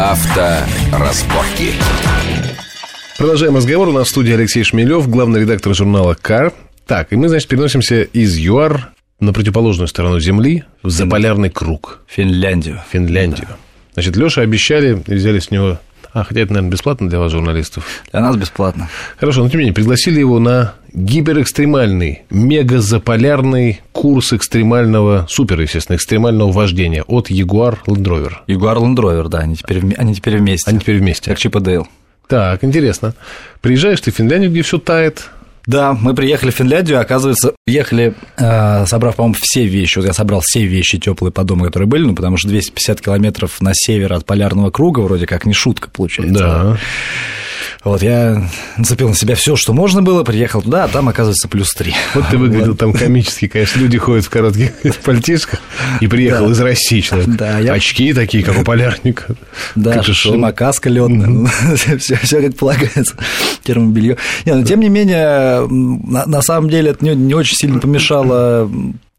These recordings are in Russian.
Авторазборки. Продолжаем разговор. У нас в студии Алексей Шмелев, главный редактор журнала «Кар». Так, и мы, значит, переносимся из ЮАР на противоположную сторону Земли, в заполярный круг. Финляндию. Финляндию. Да. Значит, Леша обещали, взяли с него а, хотя это, наверное, бесплатно для вас, журналистов. Для нас бесплатно. Хорошо, но тем не менее, пригласили его на гиперэкстремальный, мегазаполярный курс экстремального, супер, естественно, экстремального вождения от Jaguar Land Rover. Jaguar Land Rover, да, они теперь, они теперь вместе. Они теперь вместе. Как Чип и Дейл. Так, интересно. Приезжаешь ты в Финляндию, где все тает, да, мы приехали в Финляндию, оказывается, ехали, э, собрав, по-моему, все вещи. Вот я собрал все вещи теплые по дому, которые были, ну, потому что 250 километров на север от полярного круга вроде как не шутка получается. Да. Вот я нацепил на себя все, что можно было, приехал туда, а там, оказывается, плюс три. Вот ты выглядел там комически, конечно, люди ходят в коротких пальтишках, и приехал да. из России человек. Да, я... Очки такие, как у полярника. Да, шлемокаска летная, все, все как полагается, термобелье. Не, но тем не менее, на, на самом деле это не, не очень сильно помешало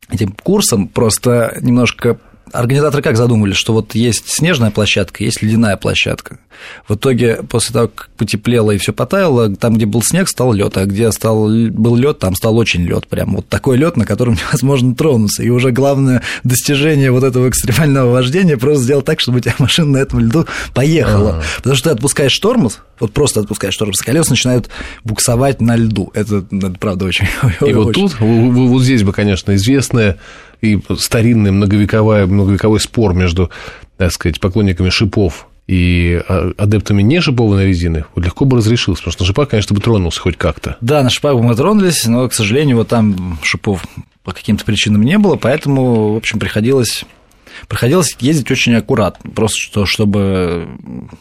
этим курсам, просто немножко Организаторы как задумали, что вот есть снежная площадка, есть ледяная площадка. В итоге, после того, как потеплело и все потаяло, там, где был снег, стал лед, а где стал, был лед, там стал очень лед. Прям вот такой лед, на котором невозможно тронуться. И уже главное достижение вот этого экстремального вождения просто сделать так, чтобы у тебя машина на этом льду поехала. А-а-а. Потому что ты отпускаешь тормоз, вот просто отпускаешь тормоз, колеса начинают буксовать на льду. Это, это правда очень. И очень. вот тут, вот здесь бы, конечно, известная и старинный многовековой, многовековой спор между, так сказать, поклонниками шипов и а, адептами не шипованной резины легко бы разрешился, потому что на шипах, конечно, бы тронулся хоть как-то. Да, на шипах бы мы тронулись, но, к сожалению, вот там шипов по каким-то причинам не было, поэтому, в общем, приходилось приходилось ездить очень аккуратно, просто что, чтобы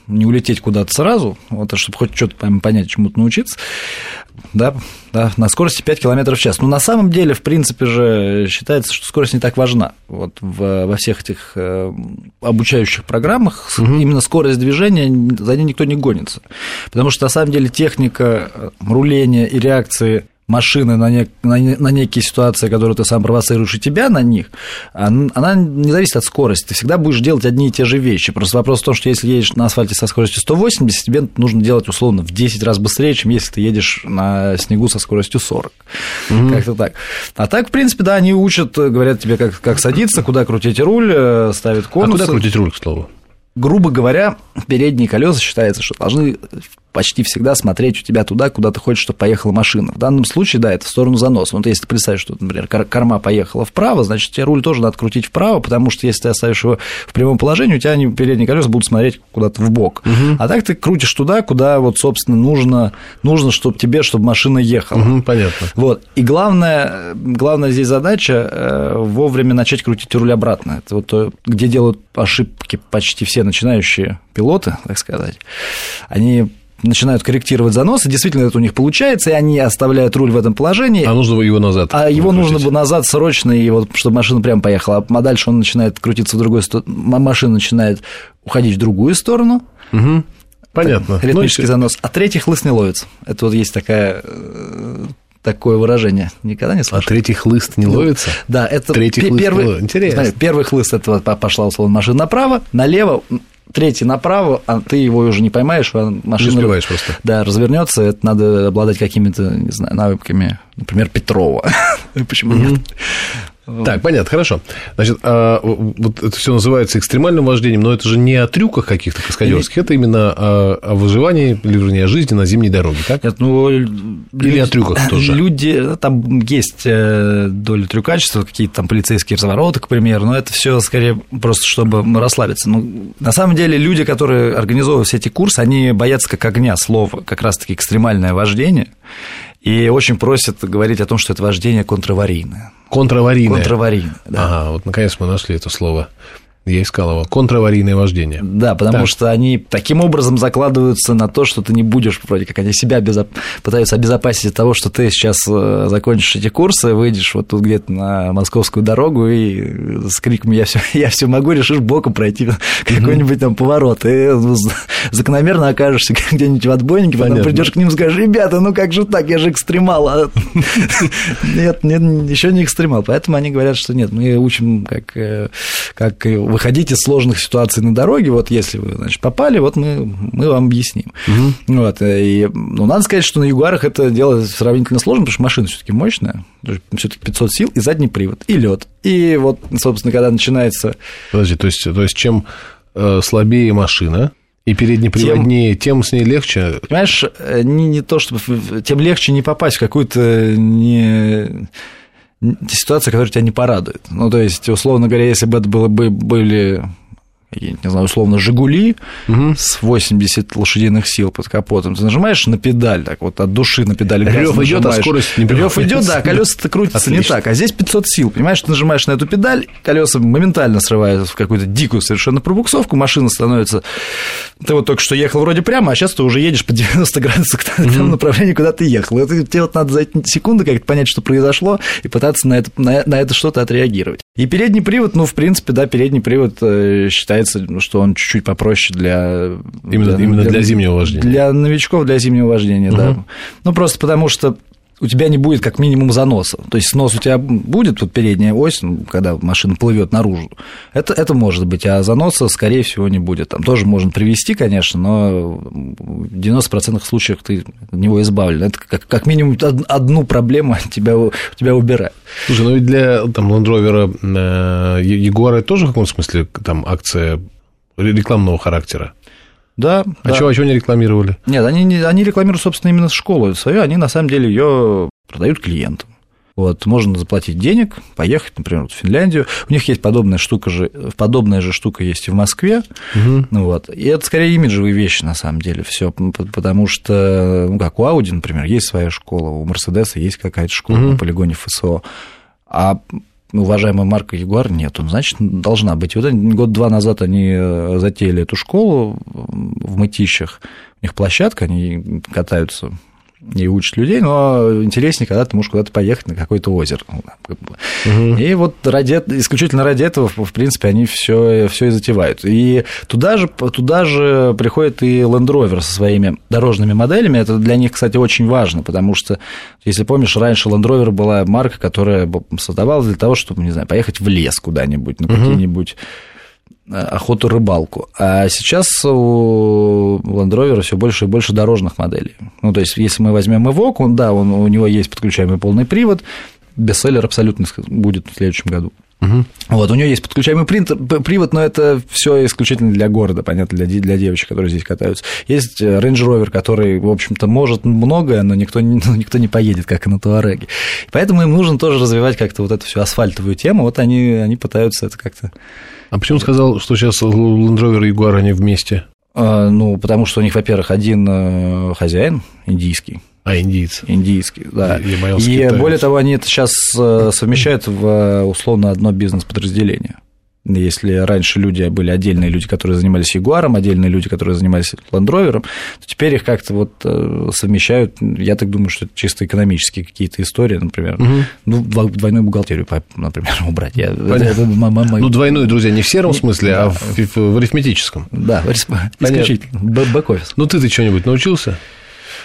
не улететь куда-то сразу, вот, а чтобы хоть что-то понять, чему-то научиться да, да, на скорости 5 км в час. Но на самом деле, в принципе же, считается, что скорость не так важна. Вот в, во всех этих э, обучающих программах угу. именно скорость движения, за ней никто не гонится. Потому что на самом деле техника э, руления и реакции машины на, не, на, на некие ситуации, которые ты сам провоцируешь, и тебя на них, она не зависит от скорости. Ты всегда будешь делать одни и те же вещи. Просто вопрос в том, что если едешь на асфальте со скоростью 180, тебе нужно делать условно в 10 раз быстрее, чем если ты едешь на снегу со скоростью 40. Угу. Как-то так. А так, в принципе, да, они учат, говорят тебе, как, как садиться, куда крутить руль, э, ставят конусы. А куда крутить руль, к слову? грубо говоря, передние колеса считается, что должны почти всегда смотреть у тебя туда, куда ты хочешь, чтобы поехала машина. В данном случае, да, это в сторону заноса. Вот если ты представишь, что, например, корма поехала вправо, значит, тебе руль тоже надо крутить вправо, потому что если ты оставишь его в прямом положении, у тебя они, передние колеса будут смотреть куда-то в бок. Угу. А так ты крутишь туда, куда вот, собственно, нужно, нужно чтобы тебе, чтобы машина ехала. Угу, понятно. Вот. И главное, главная здесь задача э, вовремя начать крутить руль обратно. Это вот то, где делают ошибки почти все начинающие пилоты, так сказать. Они начинают корректировать заносы, действительно это у них получается, и они оставляют руль в этом положении. А нужно его назад. А его нужно бы назад срочно, и вот, чтобы машина прямо поехала. А дальше он начинает крутиться в другую сторону, машина начинает уходить в другую сторону. Угу. Понятно. Так, ритмический ну, занос. А третий хлыст не ловится. Это вот есть такая э, такое выражение. Никогда не слышал. А третий хлыст не ловится? Да, это третий хлыст первый, Интересно. Смотри, первый хлыст это вот пошла условно машина направо, налево третий направо, а ты его уже не поймаешь, а машина... Не успеваешь просто. Да, развернется, это надо обладать какими-то, не знаю, навыками, например, Петрова. Почему нет? Так, понятно, хорошо. Значит, а, вот это все называется экстремальным вождением, но это же не о трюках каких-то каскадерских, это именно о, о выживании, или вернее, о жизни на зимней дороге, так? Нет, ну, или люди, о трюках тоже. Люди, там есть э, доля трюкачества, какие-то там полицейские развороты, к примеру, но это все скорее просто, чтобы расслабиться. Ну, на самом деле, люди, которые организовывают все эти курсы, они боятся как огня слова, как раз-таки экстремальное вождение, и очень просят говорить о том, что это вождение контраварийное. Контраварийное. Контраварийное, да. Ага, вот наконец мы нашли это слово. Я искал его. Контраварийное вождение. Да, потому так. что они таким образом закладываются на то, что ты не будешь, вроде как они себя безоп... пытаются обезопасить от того, что ты сейчас э, закончишь эти курсы, выйдешь вот тут где-то на московскую дорогу и с криком «я все, я все могу», решишь боком пройти какой-нибудь там поворот, и закономерно окажешься где-нибудь в отбойнике, потом придешь к ним и скажешь «ребята, ну как же так, я же экстремал». А нет, нет, еще не экстремал, поэтому они говорят, что нет, мы учим как, э, как выходить из сложных ситуаций на дороге, вот если вы, значит, попали, вот мы, мы вам объясним. Угу. Вот, и, ну, надо сказать, что на Ягуарах это дело сравнительно сложно, потому что машина все таки мощная, все таки 500 сил, и задний привод, и лед. И вот, собственно, когда начинается... Подожди, то есть, то есть чем э, слабее машина, и переднеприводнее, тем, тем с ней легче. Понимаешь, э, не, не то, чтобы тем легче не попасть в какую-то не ситуацию, которая тебя не порадует. Ну, то есть, условно говоря, если бы это было бы были не знаю, условно, «Жигули» угу. с 80 лошадиных сил под капотом, ты нажимаешь на педаль, так вот от души на педаль Рев идет, а скорость не Рев идет, да, колеса-то крутятся не так, а здесь 500 сил, понимаешь, ты нажимаешь на эту педаль, колеса моментально срываются в какую-то дикую совершенно пробуксовку, машина становится... Ты вот только что ехал вроде прямо, а сейчас ты уже едешь по 90 градусов к тому направлению, куда ты ехал. Это тебе вот надо за эти секунды как-то понять, что произошло, и пытаться на это, на, на это что-то отреагировать. И передний привод, ну, в принципе, да, передний привод э, считается, что он чуть-чуть попроще для... Именно для, именно для, для зимнего вождения. Для новичков, для зимнего вождения, угу. да. Ну, просто потому что у тебя не будет как минимум заноса. То есть снос у тебя будет, вот передняя ось, ну, когда машина плывет наружу, это, это может быть, а заноса, скорее всего, не будет. Там тоже можно привести, конечно, но в 90% случаев ты от него избавлен. Это как, как минимум одну проблему тебя, у тебя убирает. Слушай, ну ведь для там, Land Rover э, Jaguar тоже в каком-то смысле там акция рекламного характера? Да. А да. Чего, а чего они рекламировали? Нет, они, они рекламируют, собственно, именно школу свою, они на самом деле ее продают клиентам. Вот, можно заплатить денег, поехать, например, в Финляндию. У них есть подобная штука же, подобная же штука есть и в Москве. Угу. Вот. И это скорее имиджевые вещи, на самом деле, все, потому что, ну, как у Audi, например, есть своя школа, у Мерседеса есть какая-то школа угу. на полигоне FSO. А уважаемая марка Ягуар нету, значит, должна быть. вот год-два назад они э, затеяли эту школу в Мытищах, у них площадка, они катаются и учат людей, но интереснее, когда ты можешь куда-то поехать на какое-то озеро. Угу. И вот ради, исключительно ради этого, в принципе, они все, все и затевают. И туда же, туда же приходит и Land Rover со своими дорожными моделями. Это для них, кстати, очень важно, потому что, если помнишь, раньше Land Rover была марка, которая создавалась для того, чтобы, не знаю, поехать в лес куда-нибудь, на угу. какие-нибудь охоту рыбалку. А сейчас у Land Rover все больше и больше дорожных моделей. Ну, то есть, если мы возьмем Evoque, он, да, он, у него есть подключаемый полный привод, бестселлер абсолютно будет в следующем году. Угу. Вот, у нее есть подключаемый принтер, привод, но это все исключительно для города, понятно, для, для девочек, которые здесь катаются. Есть э, Range Rover, который, в общем-то, может многое, но никто, ну, никто не поедет, как и на Туареге. Поэтому им нужно тоже развивать как-то вот эту всю асфальтовую тему. Вот они, они пытаются это как-то а почему сказал, что сейчас Land Rover и Jaguar они вместе? А, ну, потому что у них, во-первых, один э, хозяин индийский. А, индийцы. Индийский, да. И, и более того, они это сейчас э, совмещают в э, условно одно бизнес-подразделение. Если раньше люди были отдельные люди, которые занимались Ягуаром, отдельные люди, которые занимались Ландровером, то теперь их как-то вот э, совмещают. Я так думаю, что это чисто экономические какие-то истории, например. Угу. Ну, двойную бухгалтерию, например, убрать. Я, это, ну, двойную, друзья, не в сером смысле, а в, в арифметическом. Да, исключительно. Бэк-офис. Ну, ты-то что-нибудь научился?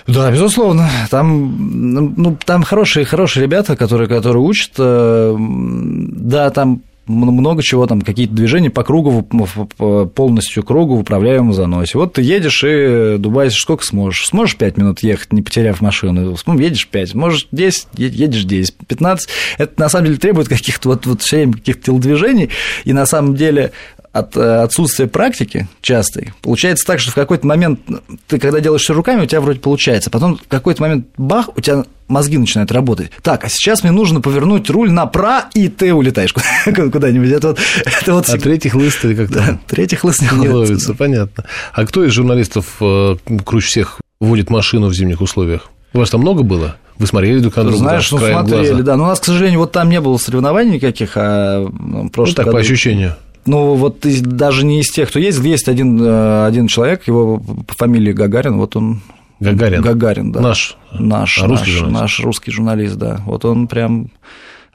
Да, безусловно. Там, ну, там хорошие, хорошие ребята, которые, которые учат. Э, да, там много чего там, какие-то движения по кругу, полностью кругу в управляемом заносе. Вот ты едешь и дубайсишь сколько сможешь. Сможешь 5 минут ехать, не потеряв машину, ну, едешь 5, можешь 10, едешь 10, 15. Это на самом деле требует каких-то вот, вот все время каких-то телодвижений, и на самом деле от э, отсутствия практики частой, получается так, что в какой-то момент ты, когда делаешь все руками, у тебя вроде получается, потом в какой-то момент бах, у тебя мозги начинают работать. Так, а сейчас мне нужно повернуть руль направо, и ты улетаешь куда-нибудь. Это вот, это вот... А третий хлыст или как-то? Да, третий хлыст не, не ловится. понятно. А кто из журналистов э, круче всех водит машину в зимних условиях? У вас там много было? Вы смотрели друг на друга? Знаешь, ну смотрели, глаза? да. Но у нас, к сожалению, вот там не было соревнований никаких, а просто. Ну, так, году... по ощущению ну, вот даже не из тех, кто ездил, есть один, э, один человек, его по фамилии Гагарин, вот он Гагарин. Гагарин, да. Наш. Наш, а русский наш, журналист. наш русский журналист, да. Вот он прям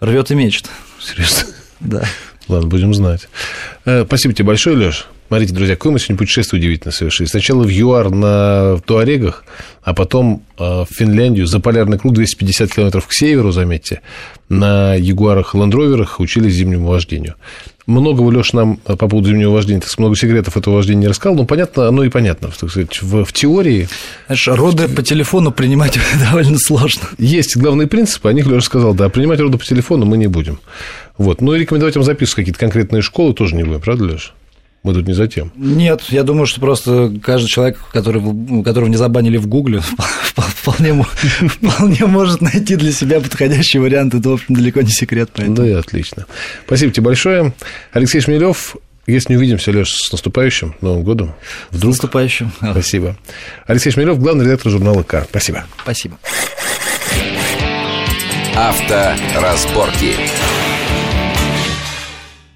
рвет и мечет. Серьезно? Да. Ладно, будем знать. Э, спасибо тебе большое, Леш. Смотрите, друзья, какое мы сегодня путешествие удивительно совершили. Сначала в ЮАР на Туарегах, а потом э, в Финляндию за полярный круг 250 километров к северу, заметьте, на Ягуарах и Ландроверах учились зимнему вождению. Многого Леша нам по поводу зимнего вождения, так сказать, много секретов этого вождения не рассказал, но понятно, оно и понятно, так сказать, в, в теории. Знаешь, роды по телефону принимать довольно сложно. Есть главные принципы, о них Леша сказал, да, принимать роды по телефону мы не будем. Вот. Ну и рекомендовать вам записывать какие-то конкретные школы тоже не будем, правда, Леша? Мы тут не за тем. Нет, я думаю, что просто каждый человек, который, которого не забанили в Гугле, вполне, вполне может найти для себя подходящий вариант. Это, в общем, далеко не секрет. Поэтому. Да, и отлично. Спасибо тебе большое. Алексей Шмелев, если не увидимся, Леш, с наступающим Новым годом. Вдруг. С наступающим. Спасибо. Алексей Шмелев, главный редактор журнала «К». Спасибо. Спасибо. Авторазборки.